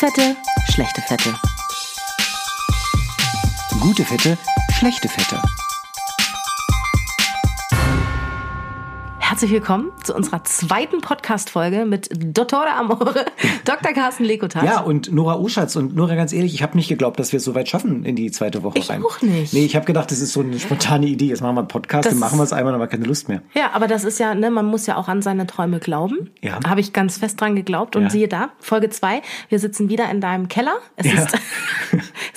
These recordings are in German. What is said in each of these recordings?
Fette, schlechte Fette. Gute Fette, schlechte Fette. Herzlich willkommen zu unserer zweiten Podcast-Folge mit Dottore Amore, Dr. Carsten Lekotat. Ja, und Nora Uschatz. Und Nora, ganz ehrlich, ich habe nicht geglaubt, dass wir es so weit schaffen in die zweite Woche Ich rein. auch nicht. Nee, ich habe gedacht, das ist so eine spontane Idee. Jetzt machen wir einen Podcast, Das dann machen wir es einmal, dann haben wir keine Lust mehr. Ja, aber das ist ja, ne, man muss ja auch an seine Träume glauben. Ja. Habe ich ganz fest dran geglaubt. Und Ja. siehe da, Folge zwei, wir sitzen wieder in deinem Keller. Es Ja. ist,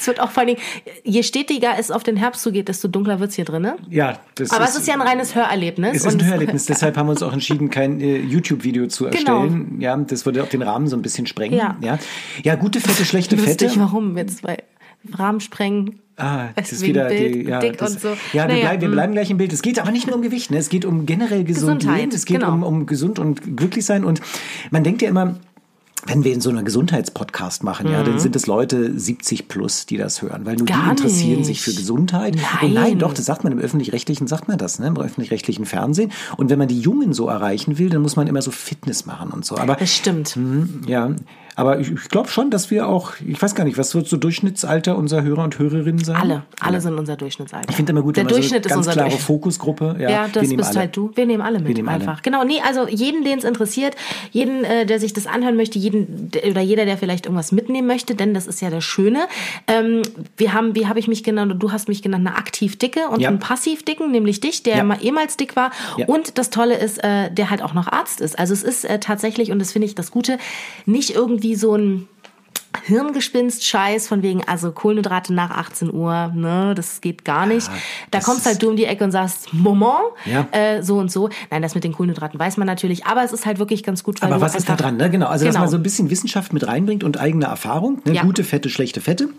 es wird auch vor Dingen, je stetiger es auf den Herbst zugeht, desto dunkler wird's hier drin. Ne? Ja, das Aber es ist ja ein reines Hörerlebnis. Es ist ein Hörerlebnis, deshalb haben wir uns auch entschieden, kein äh, YouTube-Video zu Genau. erstellen. Ja, das würde auch den Rahmen so ein bisschen sprengen. Ja. ja, ja gute Fette, schlechte Fette. Lustig, warum wir zwei Rahmen sprengen. Ah, das ist wieder Bild, die, ja, dick das, und so. Ja, wir, Naja, bleiben, wir mm. bleiben gleich im Bild. Es geht aber nicht nur um Gewicht, ne? es geht um generell gesund Gesundheit, leben, es geht genau. um, um gesund und glücklich sein. Und man denkt ja immer, wenn wir in so einer Gesundheitspodcast machen, ja, dann sind es Leute 70 plus, die das hören, weil nur die Mhm. Gar interessieren nicht. sich für Gesundheit. Nein. Und nein, doch, das sagt man im öffentlich-rechtlichen, sagt man das, ne, im öffentlich-rechtlichen Fernsehen. Und wenn man die Jungen so erreichen will, dann muss man immer so Fitness machen und so. Aber Das stimmt. Mhm, ja, aber ich, ich glaube schon, dass wir auch, ich weiß gar nicht, was wird so Durchschnittsalter unserer Hörer und Hörerinnen sein? Alle, alle sind unser Durchschnittsalter. Ich finde immer gut, der wenn Durchschnitt so ist ganz unser klare. Fokusgruppe. Ja, Ja, wir das nehmen bist alle. halt du. Wir nehmen alle mit, nehmen alle. einfach. Genau, nee, also jeden, den es interessiert, jeden, äh, der sich das anhören möchte, jeden der- oder jeder, der vielleicht irgendwas mitnehmen möchte, denn das ist ja das Schöne. Ähm, wir haben, wie habe ich mich genannt du hast mich genannt, eine aktiv dicke und Ja. einen passiv dicken, nämlich dich, der Ja. mal ehemals dick war. Ja. Und das Tolle ist, äh, der halt auch noch Arzt ist. Also es ist äh, tatsächlich, und das finde ich das Gute, nicht irgendwie so ein Hirngespinst-Scheiß von wegen, also Kohlenhydrate nach 18 Uhr, ne, das geht gar nicht. da das kommst halt du um die Ecke und sagst, Moment, Ja. äh, so und so. Nein, das mit den Kohlenhydraten weiß man natürlich, aber es ist halt wirklich ganz gut, Aber was ist da dran? Ne? Genau, also dass Genau. man so ein bisschen Wissenschaft mit reinbringt und eigene Erfahrung. Ne? Ja. Gute Fette, schlechte Fette.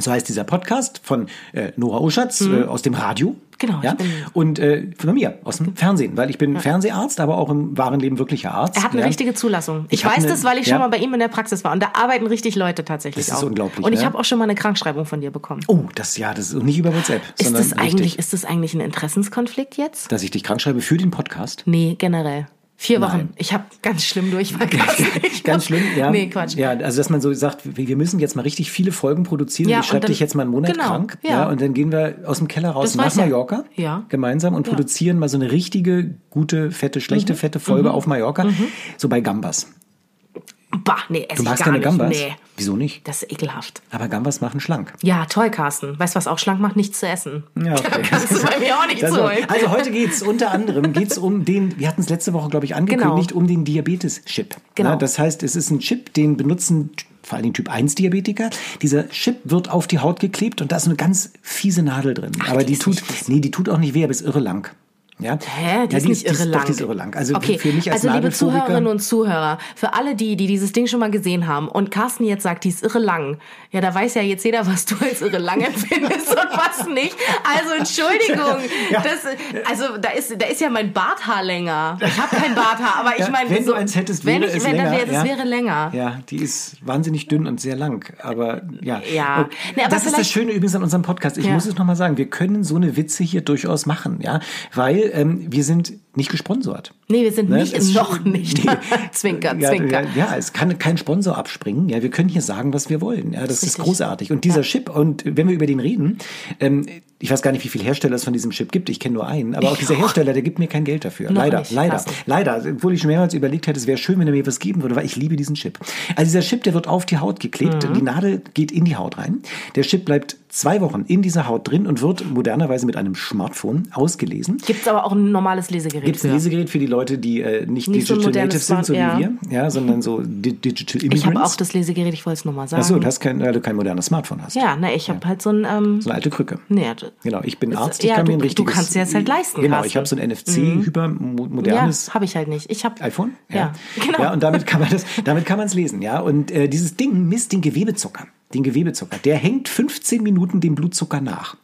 So heißt dieser Podcast von äh, Nora Uschatz äh, aus dem Radio. Mhm. Genau, Ja? Und äh, von mir aus dem Fernsehen, weil ich bin Fernseharzt, aber auch im wahren Leben wirklicher Arzt. Er hat eine ja. richtige Zulassung. Ich, Ich weiß eine- das, weil ich ja. schon mal bei ihm in der Praxis war. Und da arbeiten richtig Leute tatsächlich Das ist auch. unglaublich, Und ich habe auch schon mal eine Krankschreibung von dir bekommen. Oh, das ja, das ist nicht über WhatsApp, ist, sondern das eigentlich, richtig, ist das eigentlich ein Interessenskonflikt jetzt? dass ich dich krank schreibe für den Podcast. Nee, generell. Vier Wochen. Nein. Ich habe ganz schlimm Durchfall. Ganz schlimm, ja. Nee, Quatsch. Ja, also dass man so sagt, wir müssen jetzt mal richtig viele Folgen produzieren. Ja, ich schreibe dich jetzt mal einen Monat genau, krank. ja. Ja. und dann gehen wir aus dem Keller raus Das nach. Mallorca. Ja. Gemeinsam und produzieren mal so eine richtige, gute, fette, Mhm. schlechte, fette Folge auf Mallorca. So bei Gambas. Bah, nee, esse Du ich magst gar keine nicht. Gambas? Nee, Wieso nicht? das ist ekelhaft. Aber Gambas machen schlank. Ja, toll, Carsten. Weißt du, was auch schlank macht? Nichts zu essen. Ja, okay. Da kannst du bei mir auch Also, holen. also heute geht's unter anderem geht's um den, wir hatten es letzte Woche, glaube ich, angekündigt, um den Diabetes-Chip. Genau. Ja, das heißt, es ist ein Chip, den benutzen vor allem Typ 1 Diabetiker. Dieser Chip wird auf die Haut geklebt und da ist eine ganz fiese Nadel drin. aber die die tut, nicht nee, die tut auch nicht weh, aber ist irre lang. Ja? Hä? Die ja, ist nicht irre lang. Doch, die ist irre lang. Also okay, für mich als also liebe Zuhörerinnen und Zuhörer, für alle die, die dieses Ding schon mal gesehen haben und Carsten jetzt sagt, die ist irre lang, ja, da weiß ja jetzt jeder, was du als irre lang empfindest und was nicht. Also Entschuldigung, Ja. das, also da ist, da ist ja mein Barthaar länger. Ich habe kein Barthaar, aber ich Ja, meine, wenn so, du eins hättest, wenn wäre ich, es wenn, länger, wäre, das ja. wäre länger. Ja, die ist wahnsinnig dünn und sehr lang. Aber ja. Ja. Und Nee, aber das ist das Schöne übrigens an unserem Podcast. Ich muss es nochmal sagen, wir können so eine Witze hier durchaus machen, ja. Weil ähm, wir sind nicht gesponsert. Nee, wir sind Ne? nicht, Es- noch nicht. Nee. zwinker, Ja, zwinker. Ja, ja, es kann kein Sponsor abspringen. Ja, wir können hier sagen, was wir wollen. Ja, das ist Richtig. großartig. Und dieser Chip, und wenn wir über den reden, ähm, ich weiß gar nicht, wie viele Hersteller es von diesem Chip gibt. Ich kenne nur einen. Aber auch dieser Hersteller, der gibt mir kein Geld dafür. Noch leider, nicht. leider, Krass. leider. Obwohl ich schon mehrmals überlegt hätte, es wäre schön, wenn er mir was geben würde, weil ich liebe diesen Chip. Also dieser Chip, der wird auf die Haut geklebt. Mhm. Die Nadel geht in die Haut rein. Der Chip bleibt zwei Wochen in dieser Haut drin und wird modernerweise mit einem Smartphone ausgelesen. Gibt es aber auch ein normales Lesegerät Gibt es ein. Lesegerät für die Leute, die äh, nicht, Nicht so Digital modernes Natives sind, so wie ja. wir, ja, sondern so di Digital Immigrants? Ich habe auch das Lesegerät, ich wollte es nur mal sagen. Achso, du hast kein, weil du kein modernes Smartphone hast. Ja, ne, ich habe halt so ein, ähm, So eine alte Krücke. nee, Genau, ich bin Arzt, ich ja, kann du- mir ein du richtiges... kannst dir das halt leisten, Genau, ich habe so ein NFC, hypermodernes ja, habe ich halt nicht. Ich habe iPhone. Ja, genau. Ja, und damit kann man das, damit kann man es lesen, ja. Und äh, dieses Ding misst den Gewebezucker. Den Gewebezucker. Der hängt 15 Minuten dem Blutzucker nach.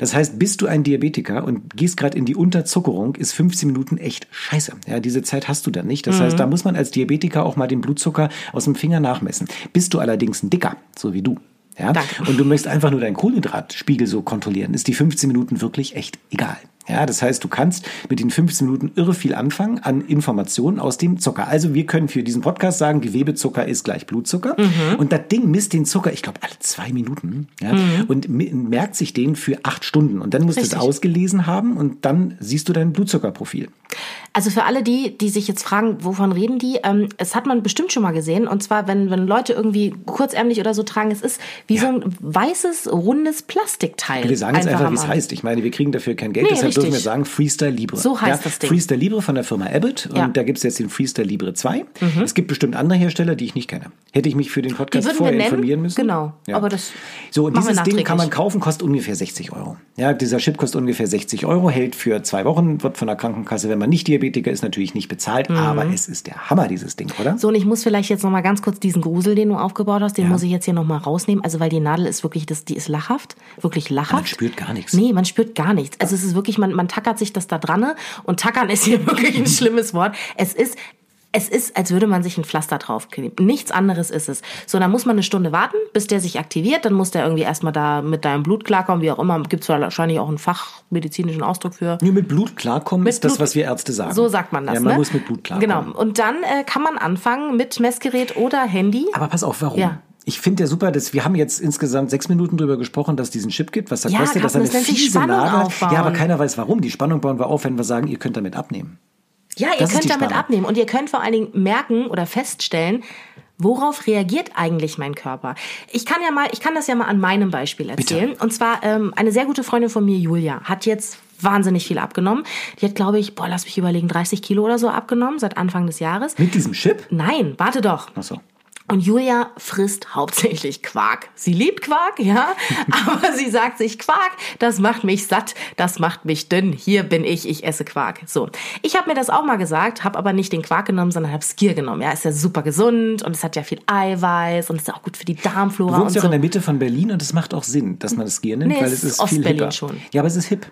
Das heißt, bist du ein Diabetiker und gehst gerade in die Unterzuckerung, ist 15 Minuten echt scheiße. Ja, diese Zeit hast du dann nicht. Das Mhm. heißt, da muss man als Diabetiker auch mal den Blutzucker aus dem Finger nachmessen. Bist du allerdings ein Dicker, so wie du, Ja? Danke. Und du möchtest einfach nur deinen Kohlenhydratspiegel so kontrollieren, ist die 15 Minuten wirklich echt egal. Ja, das heißt, du kannst mit den 15 Minuten irre viel anfangen an Informationen aus dem Zucker. Also wir können für diesen Podcast sagen, Gewebezucker ist gleich Blutzucker. Mhm. Und das Ding misst den Zucker, ich glaube, alle zwei Minuten ja, Mhm. und merkt sich den für acht Stunden. Und dann musst du es ausgelesen haben und dann siehst du dein Blutzuckerprofil. Also für alle die, die sich jetzt fragen, wovon reden die, ähm, es hat man bestimmt schon mal gesehen. Und zwar, wenn, wenn Leute irgendwie kurzärmlich oder so tragen, es ist wie so ein weißes, rundes Plastikteil. Wir sagen jetzt einfach, am wie es heißt. Ich meine, wir kriegen dafür kein Geld, Nee, deshalb dürfen wir richtig. sagen Freestyle Libre. So heißt ja, das Ding. Freestyle Libre von der Firma Abbott und Ja. Mhm. da gibt es jetzt den Freestyle Libre 2. Es gibt bestimmt andere Hersteller, die ich nicht kenne. Hätte ich mich für den Podcast vorher nennen. informieren müssen. Genau. Ja. Aber das So, und dieses Ding kann man kaufen, kostet ungefähr 60 Euro. Ja, dieser Chip kostet ungefähr 60 Euro, hält für zwei Wochen, wird von der Krankenkasse, wenn man nicht Diabetiker ist, natürlich nicht bezahlt, Mhm. aber es ist der Hammer, dieses Ding, oder? So, und ich muss vielleicht jetzt noch mal ganz kurz diesen Grusel, den du aufgebaut hast, den muss ich jetzt hier noch mal rausnehmen. Also, weil die Nadel ist wirklich, das, die ist lachhaft. Wirklich lachhaft. Man spürt gar nichts. Nee, man spürt gar nichts. Also, es ist wirklich, man, man tackert sich das da dran. ne? Und tackern ist hier wirklich ein schlimmes Wort. Es ist, es ist, als würde man sich ein Pflaster draufkleben. Nichts anderes ist es. So, dann muss man eine Stunde warten, bis der sich aktiviert. Dann muss der irgendwie erstmal da mit deinem Blut klarkommen, wie auch immer. Gibt es wahrscheinlich auch einen fachmedizinischen Ausdruck für. Nur mit Blut klarkommen ist das, Blut- was wir Ärzte sagen. So sagt man das. Ja, man ne? muss mit Blut klarkommen. Genau. Und dann äh, kann man anfangen mit Messgerät oder Handy. Aber pass auf, warum? Ja. Ich finde ja super, dass wir haben jetzt insgesamt sechs Minuten drüber gesprochen, dass es diesen Chip gibt, was das Ja, kostet, dass er eine fiese Spannung Nadel. aufbauen. Ja, aber keiner weiß warum. Die Spannung bauen wir auf, wenn wir sagen, ihr könnt damit abnehmen. Ja, ihr Das könnt damit Spannung. abnehmen und ihr könnt vor allen Dingen merken oder feststellen, worauf reagiert eigentlich mein Körper. Ich kann ja mal, ich kann das ja mal an meinem Beispiel erzählen. Und zwar ähm, eine sehr gute Freundin von mir, Julia, hat jetzt wahnsinnig viel abgenommen. Die hat, glaube ich, boah, lass mich überlegen, 30 Kilo oder so abgenommen seit Anfang des Jahres. Mit diesem Chip? Nein, warte doch. Ach so. Und Julia frisst hauptsächlich Quark. Sie liebt Quark, ja, aber sie sagt sich, Quark, das macht mich satt, das macht mich dünn. Hier bin ich, ich esse Quark. So, ich habe mir das auch mal gesagt, habe aber nicht den Quark genommen, sondern habe Skier genommen. Ja, ist ja super gesund und es hat ja viel Eiweiß und ist ja auch gut für die Du Darmflora wohnst und ja auch so. in der Mitte von Berlin und es macht auch Sinn, dass man das Skier nimmt, Nee, weil es ist ist viel hipper. schon. Ja, aber es ist hip.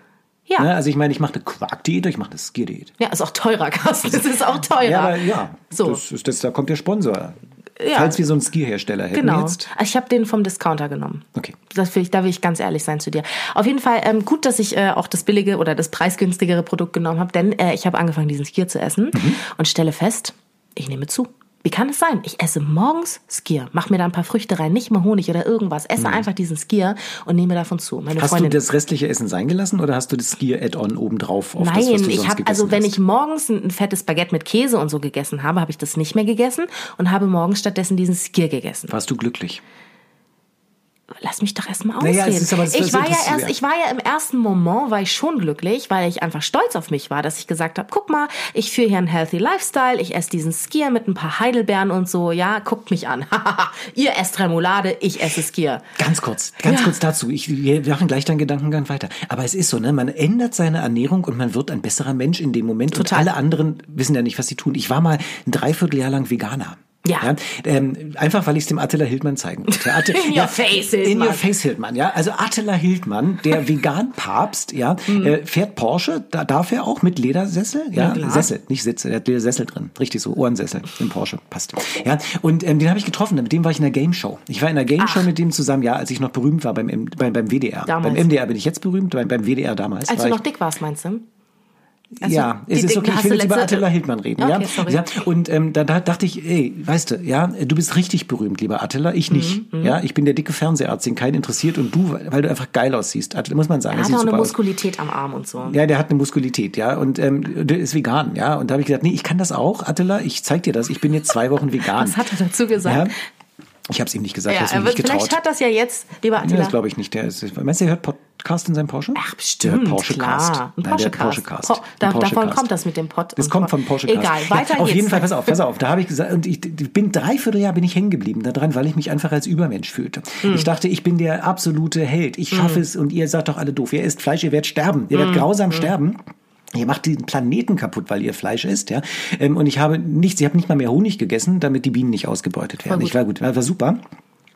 Ja. Ne? Also ich meine, ich mache eine Quark-Diät, ich mache eine Skier-Diät. Ja, ist auch teurer, Carsten. Es ist auch teurer. Ja, aber ja, So. das ist, das, da kommt der Sponsor. Ja. Falls wir so einen Skierhersteller hätten Genau. jetzt. Ich habe den vom Discounter genommen. Okay. Das will ich, da will ich ganz ehrlich sein zu dir. Auf jeden Fall ähm, gut, dass ich äh, auch das billige oder das preisgünstigere Produkt genommen habe, denn äh, ich habe angefangen, diesen Skier zu essen Mhm. und stelle fest, ich nehme zu. Wie kann es sein? Ich esse morgens Skier, mach mir da ein paar Früchte rein, nicht mal Honig oder irgendwas, esse einfach diesen Skier und nehme davon zu. Meine Mhm. Hast Freundin du das restliche Essen sein gelassen oder hast du das Skier-Add-on obendrauf auf Nein, das, was du ich habe also wenn hast? ich morgens ein, ein fettes Baguette mit Käse und so gegessen habe, habe ich das nicht mehr gegessen und habe morgens stattdessen diesen Skier gegessen. Warst du glücklich? Lass mich doch erst mal ausreden. Naja, ich war ja erst, ich war ja im ersten Moment war ich schon glücklich, weil ich einfach stolz auf mich war, dass ich gesagt habe, guck mal, ich führe hier einen healthy Lifestyle, ich esse diesen Skier mit ein paar Heidelbeeren und so, ja, guckt mich an. Ihr esst Remoulade, ich esse Skier. Ganz kurz, ganz Ja. kurz dazu. Ich, wir machen gleich deinen Gedankengang weiter. Aber es ist so, ne? Man ändert seine Ernährung und man wird ein besserer Mensch in dem Moment. Total. Und alle anderen wissen ja nicht, was sie tun. Ich war mal ein Dreivierteljahr lang Veganer. Ja. ähm, einfach, weil ich es dem Attila Hildmann zeigen wollte. Atte- In your face, Hildmann. In your face, Hildmann, ja. Also Attila Hildmann, der Vegan-Papst, ja, äh, fährt Porsche, da darf er auch mit Ledersessel, ja, Mhm. Ja. Sessel, nicht Sitze, der hat Ledersessel drin, richtig so, Ohrensessel im Porsche, passt. Ja, und ähm, den habe ich getroffen, mit dem war ich in der Game Show. Ich war in der Game Show mit dem zusammen, ja, als ich noch berühmt war beim, beim, beim WDR. Damals. Beim MDR bin ich jetzt berühmt, beim, beim WDR damals. Als du noch dick warst, meinst du? Also, ja, es ist okay. Ich will jetzt über Attila Hildmann reden. Okay, ja? sorry. ja, und ähm, da, da dachte ich, ey, weißt du, ja, du bist richtig berühmt, lieber Attila, ich nicht. Mhm, ja, ich bin der dicke Fernseharzt, den keinen interessiert und du, weil du einfach geil aussiehst. Attila, muss man sagen. Er er hat auch eine super aus. Muskulität am Arm und so. Ja, der hat eine Muskulität, ja, und ähm, der ist vegan, ja. Und da habe ich gesagt, nee, ich kann das auch, Attila, ich zeig dir das. Ich bin jetzt zwei Wochen vegan. Was hat er dazu gesagt? Ja, ich habe es ihm nicht gesagt, Ja, er nicht getraut. vielleicht hat das ja jetzt, lieber Nee, Attila. das glaube ich nicht. Der ist, meinst du, der hört Podcast in seinem Porsche? Ach, bestimmt, Der Porsche Cast. klar. Ein Nein, der Porsche hat Porsche Cast. Cast. Po- da- Porsche davon Cast. kommt das mit dem Pod. Das und kommt vom Porsche Cast. Egal, weiter ja, Auf geht's. jeden Fall, pass auf, pass auf. Da habe ich gesagt, und ich, bin dreiviertel Jahr bin ich hängen geblieben daran, weil ich mich einfach als Übermensch fühlte. Hm. Ich dachte, ich bin der absolute Held. Ich schaffe es und ihr seid doch alle doof. Ihr esst Fleisch, ihr werdet sterben. Ihr werdet grausam sterben. Ihr macht den Planeten kaputt, weil ihr Fleisch isst, ja. Ähm, Und ich habe nichts, ich habe nicht mal mehr Honig gegessen, damit die Bienen nicht ausgebeutet werden. gut. Ich war gut, war, war super.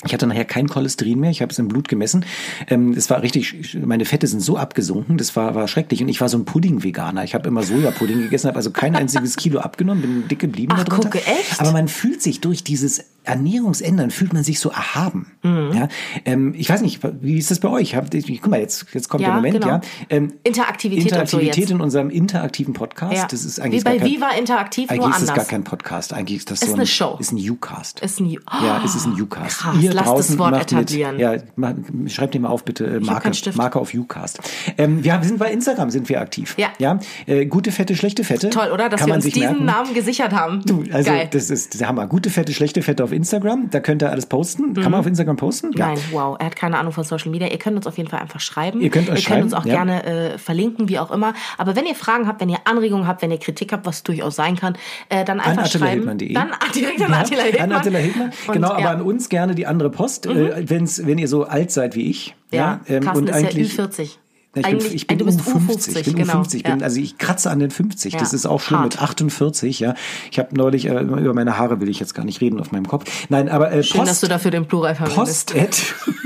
Ich hatte nachher kein Cholesterin mehr, ich habe es im Blut gemessen. Ähm, es war richtig, meine Fette sind so abgesunken, das war, war schrecklich. Und ich war so ein Pudding-Veganer. Ich habe immer Sojapudding gegessen, habe also kein einziges Kilo abgenommen, bin dick geblieben Ach, darunter. gucke, echt? Aber man fühlt sich durch dieses Ernährungsändern fühlt man sich so erhaben. Mhm. Ja, ähm, ich weiß nicht, wie ist das bei euch? Habt guck mal, jetzt, jetzt kommt Ja, der Moment, genau. ja. Ähm, Interaktivität so Interaktivität jetzt. in unserem interaktiven Podcast. Ja. Das ist eigentlich Wie bei kein, Viva Interaktiv, eigentlich nur ist das anders. gar kein Podcast. Eigentlich ist das Ist so ein, eine Show. Ist ein Ucast. Ist ein, ja, es ist ein Ucast. Krass, Ihr lass das Wort macht etablieren. Mit, ja, mach, schreibt dir mal auf bitte äh, Marke. Marke auf Ucast. Ähm, wir sind bei Instagram sind wir aktiv. Ja. ja? Äh, gute Fette, schlechte Fette. Toll, oder? Dass Kann wir uns diesen merken. Namen gesichert haben. Du, also Geil. das ist der Hammer. Gute Fette, schlechte Fette auf Instagram. Da könnt ihr alles posten. Kann man auf Instagram posten? Ja. Mhm. Nein, wow, er hat keine Ahnung von Social Media. Ihr könnt uns auf jeden Fall einfach schreiben. Ihr könnt uns ihr könnt uns auch schreiben, ja. gerne äh, verlinken, wie auch immer. Aber wenn ihr Fragen habt, wenn ihr Anregungen habt, wenn ihr Kritik habt, was durchaus sein kann, äh, dann einfach schreiben. attilahildmann.de. Dann direkt an Attila Hildmann. An Attila Hildmann. Genau, aber ja. an uns gerne die andere Post, äh, wenn's, wenn ihr so alt seid wie ich. Ja, ähm, Carsten und ist ja eigentlich, Ü40. Ich bin, Eigentlich- ich bin du um bist 50, ich bin um genau, 50, bin, ja. also ich kratze an den 50. Ja, Das ist auch schlimm hart. mit 48, ja. Ich habe neulich äh, über meine Haare will ich jetzt gar nicht reden auf meinem Kopf. Nein, aber äh, Schön, dass du dafür den Plural verwendest. Post at,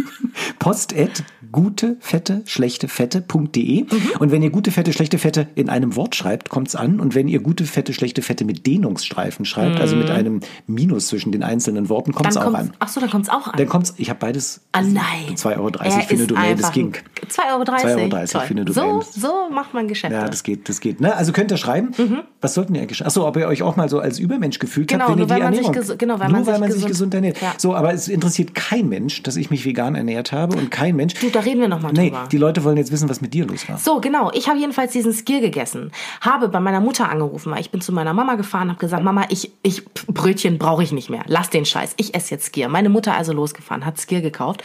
Post at gute fette schlechte fette.de Mhm. und wenn ihr gute fette schlechte fette in einem Wort schreibt, kommt's an und wenn ihr gute fette schlechte fette mit Dehnungsstreifen schreibt, also mit einem Minus zwischen den einzelnen Worten, kommt's Mhm. Dann auch kommt's, an. ach so, dann kommt's auch an. Dann kommt's, ich habe beides Ah nein. 2,30 Euro Er für eine Domain, das ging. ein- 2,30 Euro. 2,30 Toll. für eine Domain. So, so macht man Geschäfte. Ja, das geht, das geht. Ne? Also könnt ihr schreiben, was sollten ihr eigentlich? Achso, ob ihr euch auch mal so als Übermensch gefühlt Mhm. Genau, habt, wenn ihr die weil man sich Ernährung. genau, weil nur man weil sich man sich gesund- gesund ernährt. Ja. So, aber es interessiert kein Mensch, dass ich mich vegan ernährt habe und kein Mensch. Du, reden wir noch mal Nee, drüber. die Leute wollen jetzt wissen, was mit dir los war. So, genau. Ich habe jedenfalls diesen Skier gegessen. Habe bei meiner Mutter angerufen. weil Ich bin zu meiner Mama gefahren, habe gesagt, Mama, ich, ich Brötchen brauche ich nicht mehr. Lass den Scheiß. Ich esse jetzt Skier. Meine Mutter also losgefahren, hat Skier gekauft.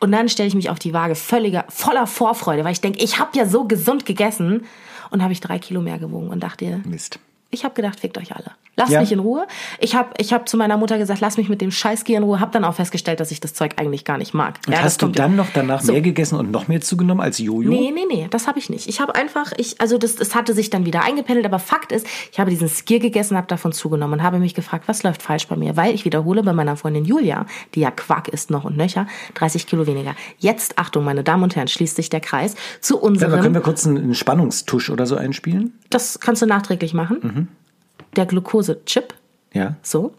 Und dann stelle ich mich auf die Waage völliger, voller Vorfreude, weil ich denke, ich habe ja so gesund gegessen. Und habe ich drei Kilo mehr gewogen und dachte, Mist. Ich habe gedacht, fickt euch alle. Lasst Ja. mich in Ruhe. Ich habe ich hab zu meiner Mutter gesagt, lass mich mit dem Scheißgier in Ruhe. Habe dann auch festgestellt, dass ich das Zeug eigentlich gar nicht mag. Und Ja, hast du dann noch danach So. mehr gegessen und noch mehr zugenommen als Jojo? Nee, nee, nee, das habe ich nicht. Ich habe einfach, ich, also das, das hatte sich dann wieder eingependelt, aber Fakt ist, ich habe diesen Skier gegessen, habe davon zugenommen und habe mich gefragt, was läuft falsch bei mir? Weil ich wiederhole, bei meiner Freundin Julia, die ja Quark ist noch und nöcher, 30 Kilo weniger. Jetzt, Achtung, meine Damen und Herren, schließt sich der Kreis zu Sag mal, unserem, können wir kurz einen, einen Spannungstusch oder so einspielen? das kannst du nachträglich machen, Mhm. Der Glukosechip. Ja. So.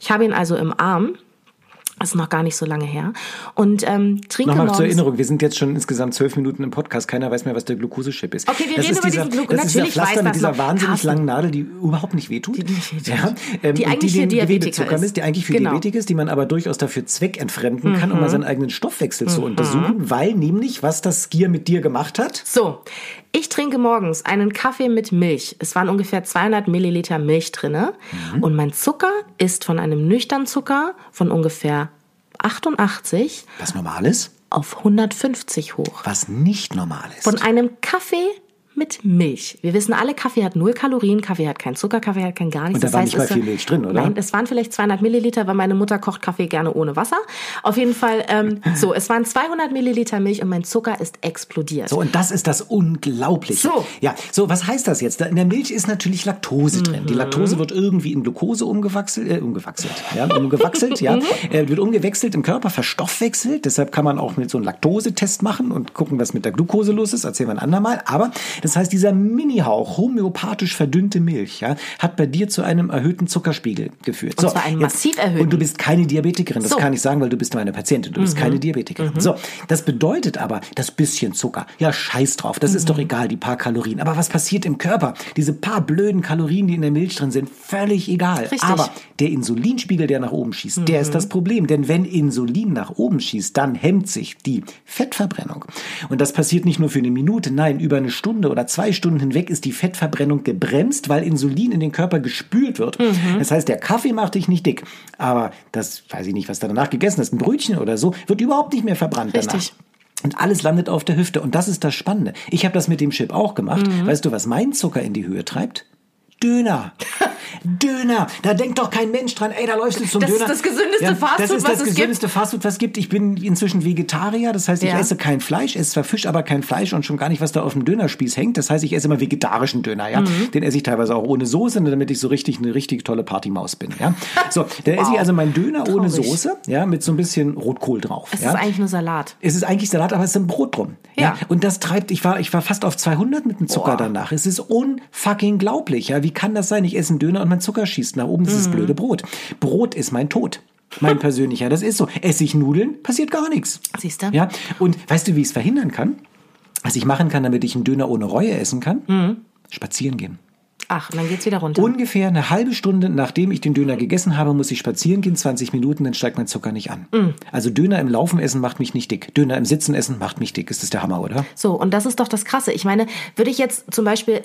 Ich habe ihn also im Arm. Das ist noch gar nicht so lange her. Und ähm, trinke Nochmal morgens... zur Erinnerung, wir sind jetzt schon insgesamt zwölf Minuten im Podcast. Keiner weiß mehr, was der Glukosechip ist. Okay, wir das reden ist über dieser, diesen Glu- Das ist dieser Pflaster weiß mit dieser wahnsinnig Carsten. langen Nadel, die überhaupt nicht wehtut. Die wehtut. Ja, ähm, Die eigentlich die für Diabetiker ist. misst, die eigentlich für Genau. Mhm. Diabetik ist, die man aber durchaus dafür zweckentfremden kann, um mal seinen eigenen Stoffwechsel zu untersuchen, weil nämlich, was das Skier mit dir gemacht hat, So, ich trinke morgens einen Kaffee mit Milch. Es waren ungefähr 200 Milliliter Milch drinne. Mhm. Und mein Zucker ist von einem nüchtern Zucker von ungefähr 88 was normal ist, auf 150 hoch. was nicht normal ist. Von einem Kaffee mit Milch. Wir wissen alle, Kaffee hat null Kalorien, Kaffee hat keinen Zucker, Kaffee hat kein gar nichts. Und da war nicht mal viel Milch drin, oder? Nein, es waren vielleicht 200 Milliliter, weil meine Mutter kocht Kaffee gerne ohne Wasser. Auf jeden Fall, ähm, so, es waren 200 Milliliter Milch und mein Zucker ist explodiert. So, und das ist das Unglaubliche. So. Ja, so, was heißt das jetzt? In der Milch ist natürlich Laktose drin. Die Laktose wird irgendwie in Glucose umgewachselt, äh, umgewachselt, ja, umgewachselt, ja, äh, wird umgewechselt im Körper, verstoffwechselt. Deshalb kann man auch mit so einem Laktosetest machen und gucken, was mit der Glucose los ist. Erzählen wir ein andermal. Aber das heißt, dieser Minihauch homöopathisch verdünnte Milch, ja, hat bei dir zu einem erhöhten Zuckerspiegel geführt. Und zwar einen massiv erhöhten. Und du bist keine Diabetikerin. Das So. kann ich sagen, weil du bist meine Patientin. Du bist keine Diabetikerin. So, das bedeutet aber, das bisschen Zucker, ja, scheiß drauf, das ist doch egal, die paar Kalorien. Aber was passiert im Körper? Diese paar blöden Kalorien, die in der Milch drin sind, völlig egal. Richtig. Aber der Insulinspiegel, der nach oben schießt, der ist das Problem. Denn wenn Insulin nach oben schießt, dann hemmt sich die Fettverbrennung. Und das passiert nicht nur für eine Minute, nein, über eine Stunde oder zwei Stunden hinweg ist die Fettverbrennung gebremst, weil Insulin in den Körper gespült wird. Das heißt, der Kaffee macht dich nicht dick. Aber das, weiß ich nicht, was du danach gegessen hast, ein Brötchen oder so, wird überhaupt nicht mehr verbrannt danach. Richtig. Und alles landet auf der Hüfte. Und das ist das Spannende. Ich habe das mit dem Chip auch gemacht. Mhm. Weißt du, was mein Zucker in die Höhe treibt? Döner. Döner. Da denkt doch kein Mensch dran, ey, da läufst du zum Das ist Döner. das gesündeste Fastfood, Das ist was das es gesündeste Fastfood, was es gibt. Ich bin inzwischen Vegetarier. Das heißt, ich Ja. esse kein Fleisch, esse zwar Fisch, aber kein Fleisch und schon gar nicht, was da auf dem Dönerspieß hängt. Das heißt, ich esse immer vegetarischen Döner, ja. Mhm. Den esse ich teilweise auch ohne Soße, damit ich so richtig eine richtig tolle Partymaus bin, ja. So, dann esse ich also meinen Döner ohne Traurig. Soße, ja, mit so ein bisschen Rotkohl drauf. es ja. ist eigentlich nur Salat. Es ist eigentlich Salat, aber es ist ein Brot drum. Ja. Ja. Und das treibt, ich war, ich war fast auf 200 mit dem Zucker Boah. danach. Es ist unfucking glaublich. Ja, wie kann das sein? Ich esse einen Döner und mein Zucker schießt nach oben. Das Mhm. ist das blöde Brot. Brot ist mein Tod. mein persönlicher. Das ist so. Esse ich Nudeln, passiert gar nichts. Siehst du? Ja. Und weißt du, wie ich es verhindern kann? Was ich machen kann, damit ich einen Döner ohne Reue essen kann? Mhm. Spazieren gehen. Ach, dann geht's wieder runter. Ungefähr eine halbe Stunde, nachdem ich den Döner gegessen habe, muss ich spazieren gehen, 20 Minuten, dann steigt mein Zucker nicht an. Mm. Also Döner im Laufen essen macht mich nicht dick. Döner im Sitzen essen macht mich dick. Ist das der Hammer, oder? So, und das ist doch das Krasse. Ich meine, würde ich jetzt zum Beispiel,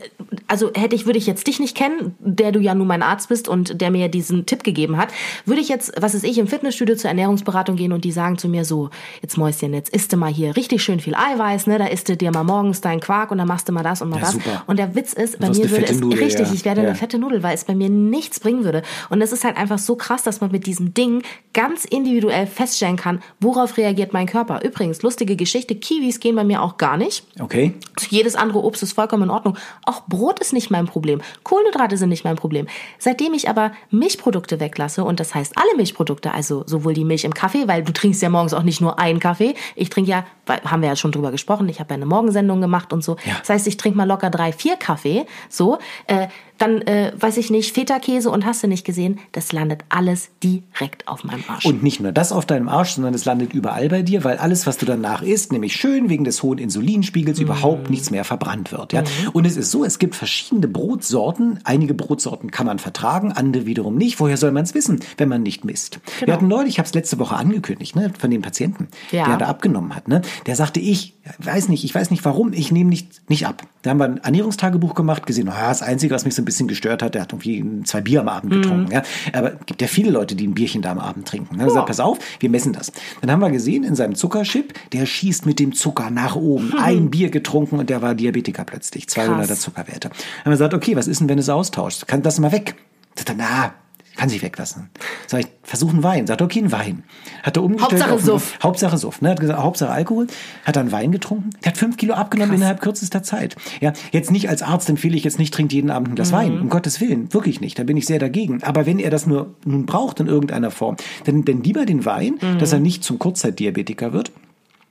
also hätte ich, würde ich jetzt dich nicht kennen, der du ja nun mein Arzt bist und der mir diesen Tipp gegeben hat, würde ich jetzt, was ist ich, im Fitnessstudio zur Ernährungsberatung gehen und die sagen zu mir so, jetzt Mäuschen, jetzt isst du mal hier richtig schön viel Eiweiß, ne, da isst du dir mal morgens deinen Quark und dann machst du mal das und mal Ja, das. super. Und der Witz ist, bei mir würde es, richtig, ja. ich werde Ja. eine fette Nudel, weil es bei mir nichts bringen würde. Und es ist halt einfach so krass, dass man mit diesem Ding ganz individuell feststellen kann, worauf reagiert mein Körper. Übrigens, lustige Geschichte, Kiwis gehen bei mir auch gar nicht. Okay. Jedes andere Obst ist vollkommen in Ordnung. Auch Brot ist nicht mein Problem. Kohlenhydrate sind nicht mein Problem. Seitdem ich aber Milchprodukte weglasse, und das heißt alle Milchprodukte, also sowohl die Milch im Kaffee, weil du trinkst ja morgens auch nicht nur einen Kaffee. Ich trinke ja, haben wir ja schon drüber gesprochen, ich habe ja eine Morgensendung gemacht und so. Ja. Das heißt, ich trinke mal locker drei, vier Kaffee. So, äh, dann äh, weiß ich nicht, Feta-Käse und hast du nicht gesehen, das landet alles direkt auf meinem Arsch. Und nicht nur das auf deinem Arsch, sondern es landet überall bei dir, weil alles, was du danach isst, nämlich schön wegen des hohen Insulinspiegels, überhaupt nichts mehr verbrannt wird. Ja? Und es ist so, es gibt verschiedene Brotsorten. Einige Brotsorten kann man vertragen, andere wiederum nicht. Woher soll man es wissen, wenn man nicht misst? Wir hatten neulich, ich habe es letzte Woche angekündigt, ne, von dem Patienten, Ja. der da abgenommen hat. Ne? Der sagte, ich weiß nicht, ich weiß nicht warum, ich nehme nicht, nicht ab. Da haben wir ein Ernährungstagebuch gemacht, gesehen, naja, das Einzige, was mich so ein bisschen gestört hat, der hat irgendwie zwei Bier am Abend getrunken. Ja? Aber es gibt ja viele Leute, die ein Bierchen da am Abend trinken. Ne? Er sagt, pass auf, wir messen das. Dann haben wir gesehen, in seinem Zuckerchip, der schießt mit dem Zucker nach oben. Ein Bier getrunken und der war Diabetiker plötzlich. 200er Krass. Zuckerwerte. Dann haben wir gesagt, okay, was ist denn, wenn du es austauschst? Kann das mal weg? Sagt er, na, kann sich weglassen. Sag ich, versuch einen Wein. Sagt er, okay, einen Wein. Hat er umgestellt. Hauptsache einen- Suff. Hauptsache Suff. Ne? Hat gesagt, Hauptsache Alkohol. Hat dann Wein getrunken. Der hat fünf Kilo abgenommen innerhalb kürzester Zeit. Ja, jetzt nicht als Arzt empfehle ich jetzt nicht, trinkt jeden Abend ein Glas Wein. Um Gottes Willen. Wirklich nicht. Da bin ich sehr dagegen. Aber wenn er das nur nun braucht in irgendeiner Form, dann, dann lieber den Wein, dass er nicht zum Kurzzeitdiabetiker wird,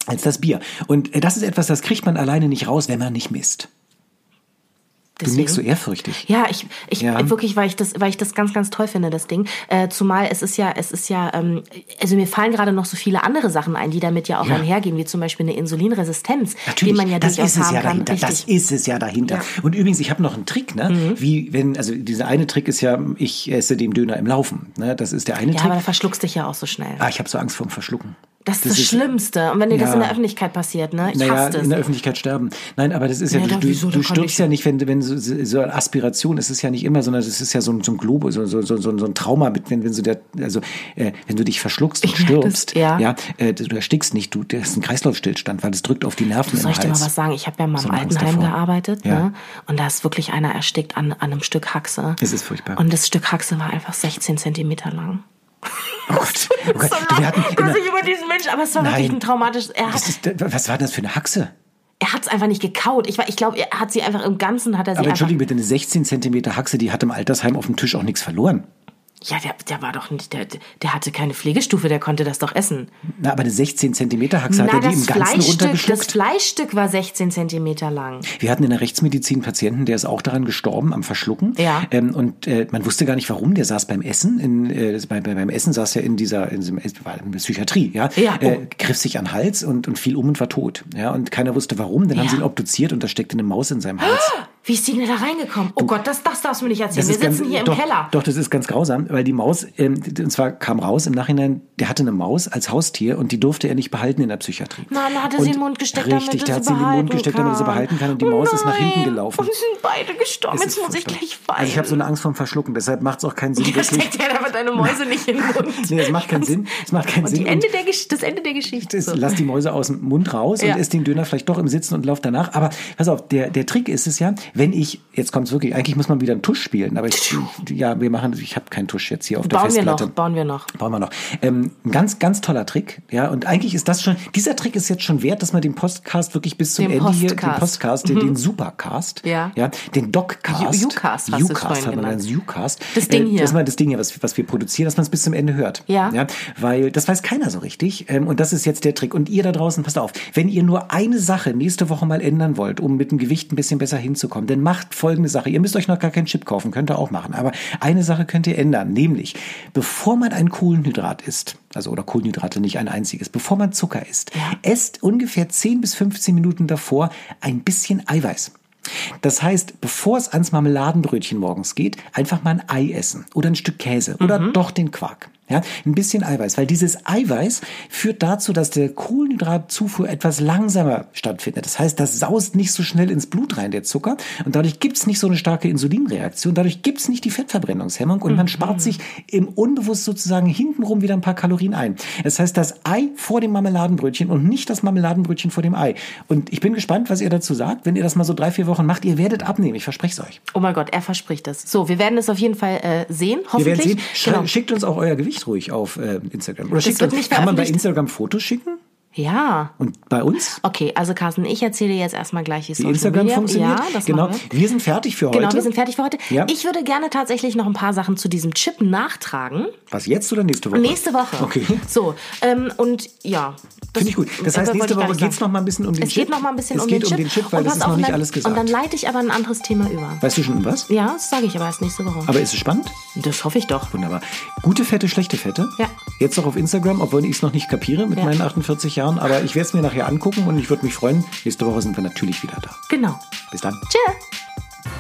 als das Bier. Und äh, das ist etwas, das kriegt man alleine nicht raus, wenn man nicht misst. Du Deswegen- nickst so ehrfürchtig. Ja, ich, ich Ja. wirklich, weil ich das, weil ich das ganz, ganz toll finde, das Ding. Äh, zumal es ist ja, es ist ja, ähm, also mir fallen gerade noch so viele andere Sachen ein, die damit ja auch Ja. einhergehen, wie zum Beispiel eine Insulinresistenz, Natürlich, die man ja das durchaus ist es haben ja kann. dahinter. Das Richtig. ist es ja dahinter. Ja. Mhm. Und übrigens, ich habe noch einen Trick, ne? Wie wenn, also dieser eine Trick ist ja, ich esse den Döner im Laufen. Ne? Das ist der eine ja, Trick. aber da verschluckst dich ja auch so schnell. ah, ich habe so Angst vor dem Verschlucken. Das ist das, Schlimmste. Und wenn dir das Ja. in der Öffentlichkeit passiert, ne? Ich naja, in der das. Öffentlichkeit sterben. Nein, aber das ist ja, Ja, du, da- du, wieso? Stirbst ja nicht, wenn, wenn so, so eine Aspiration ist es ja nicht immer, sondern es ist ja so, ein- so ein Globus, so, so, so, so ein Trauma, mit, wenn, wenn so der, also, äh, wenn du dich verschluckst und Ich merk das, stirbst, ja. ja äh, du erstickst nicht, du, das ist ein Kreislaufstillstand, weil es drückt auf die Nerven Soll ich dir mal was sagen? Ich habe ja mal So im Altenheim gearbeitet, Ja. ne? Und da ist wirklich einer erstickt an, an einem Stück Haxe. Es ist furchtbar. Und das Stück Haxe war einfach 16 Zentimeter lang. Oh Gott, oh Gott. So wir hatten immer, er über diesen Mensch, aber es war wirklich Nein. ein traumatisches. Er hat was, ist, was war das für eine Haxe? er hat es einfach nicht gekaut. Ich, ich glaube, er hat sie einfach im Ganzen hat er sie Aber entschuldige bitte, eine 16 Zentimeter Haxe, die hat im Altersheim auf dem Tisch auch nichts verloren. Ja, der, der war doch nicht, der, der hatte keine Pflegestufe, der konnte das doch essen. Na, aber eine 16 Zentimeter Haxe hat er die im das Ganzen Fleischstück, das runtergeschluckt. Fleischstück war 16 Zentimeter lang. Wir hatten in der Rechtsmedizin Patienten, der ist auch daran gestorben, am Verschlucken. Ja. Ähm, und äh, man wusste gar nicht, warum. Der saß beim Essen. In, äh, bei, bei, beim Essen saß er in dieser in diesem, es war in der Psychiatrie. Ja. Ja, oh. Äh, griff sich an den Hals und, und fiel um und war tot. Ja. Und keiner wusste warum. Dann haben Ja. sie ihn obduziert und da steckte eine Maus in seinem Hals. Wie ist die denn da reingekommen? Oh Gott, das, das darfst du mir nicht erzählen. Wir ist ganz- sitzen hier im doch, Keller. Doch, das ist ganz grausam, weil die Maus, ähm, und zwar kam raus im Nachhinein, der hatte eine Maus als Haustier und die durfte er nicht behalten in der Psychiatrie. Nein, da hat er Und sie in den Mund gesteckt, damit Richtig, er der hat sie sie in den Mund gesteckt, damit er sie kann. behalten kann und die Oh Maus ist nach hinten gelaufen. Und sie sind beide gestorben. Es Jetzt ist muss ich gleich weinen. Also ich habe so eine Angst vorm Verschlucken, deshalb macht es auch keinen Sinn, Ja, wirklich. steckt ja aber deine Mäuse nicht in den Mund. Nee, es macht keinen Sinn. Es macht keinen Und Sinn. Ende Gesch das Ende der Geschichte. Das, So. lass die Mäuse aus dem Mund raus Ja. und isst den Döner vielleicht doch im Sitzen und lauf danach. Aber pass auf, der, der Trick ist es ja, wenn ich, jetzt kommt es wirklich, eigentlich muss man wieder einen Tusch spielen, aber ich, ja, wir machen, ich habe keinen Tusch jetzt hier auf der Bauen wir Festplatte. noch, bauen wir noch. Bauen wir noch. Ähm, ein ganz, ganz toller Trick. Ja, und eigentlich ist das schon, dieser Trick ist jetzt schon wert, dass man den Podcast wirklich bis zum Den Ende hier, den Postcast. Postcast, den, den Supercast, Ja. ja, den Doccast, Ucast Ucast hat man dann Ucast. Das Ding Äh, hier. Das ist mal das Ding hier, was, was wir produzieren, dass man es bis zum Ende hört. Ja. ja. Weil das weiß keiner so richtig. Ähm, und das ist jetzt der Trick. Und ihr da draußen, passt auf, wenn ihr nur eine Sache nächste Woche mal ändern wollt, um mit dem Gewicht ein bisschen besser hinzukommen, dann macht folgende Sache. Ihr müsst euch noch gar keinen Chip kaufen, könnt ihr auch machen. Aber eine Sache könnt ihr ändern, nämlich bevor man ein Kohlenhydrat isst, also oder Kohlenhydrate nicht ein einziges, bevor man Zucker isst, esst ungefähr 10 bis 15 Minuten davor ein bisschen Eiweiß. Das heißt, bevor es ans Marmeladenbrötchen morgens geht, einfach mal ein Ei essen oder ein Stück Käse oder doch den Quark. Ja, ein bisschen Eiweiß, weil dieses Eiweiß führt dazu, dass der Kohlenhydratzufuhr etwas langsamer stattfindet. Das heißt, das saust nicht so schnell ins Blut rein, der Zucker, und dadurch gibt's nicht so eine starke Insulinreaktion, dadurch gibt's nicht die Fettverbrennungshemmung und man spart sich im Unbewusst sozusagen hintenrum wieder ein paar Kalorien ein. Das heißt, das Ei vor dem Marmeladenbrötchen und nicht das Marmeladenbrötchen vor dem Ei. Und ich bin gespannt, was ihr dazu sagt. Wenn ihr das mal so drei, vier Wochen macht, ihr werdet abnehmen, ich verspreche es euch. Oh mein Gott, er verspricht es. So, wir werden es auf jeden Fall äh, sehen, Wir hoffentlich. werden sehen. Genau. Schickt uns auch euer Gewicht ruhig auf äh, Instagram. Oder schickt uns, nicht kann man bei. Instagram Fotos schicken? Ja. Und bei uns? Okay, also Carsten, ich erzähle jetzt erstmal gleich, wie Social Instagram funktioniert? Ja, das genau. wir. Wir sind fertig für heute. Genau, wir sind fertig für heute. Ja. Ich würde gerne tatsächlich noch ein paar Sachen zu diesem Chip nachtragen. Was jetzt oder nächste Woche? Nächste Woche. Okay. So, ähm, und ja. das- Finde ich gut. Das äh, heißt, nächste Woche geht es noch mal ein bisschen um den Es Chip. geht noch mal ein bisschen es um den Chip. um den Chip, weil das ist noch nicht dann- alles gesagt. Und dann leite ich aber ein anderes Thema über. weißt du schon um was? Ja, das sage ich aber erst nächste Woche. Aber ist es spannend? das hoffe ich doch. Wunderbar. Gute Fette, schlechte Fette? Ja. Jetzt auch auf Instagram, obwohl ich es noch nicht kapiere mit Ja. meinen 48 Jahren, aber ich werde es mir nachher angucken und ich würde mich freuen. Nächste Woche sind wir natürlich wieder da. Genau. Bis dann. Tschüss.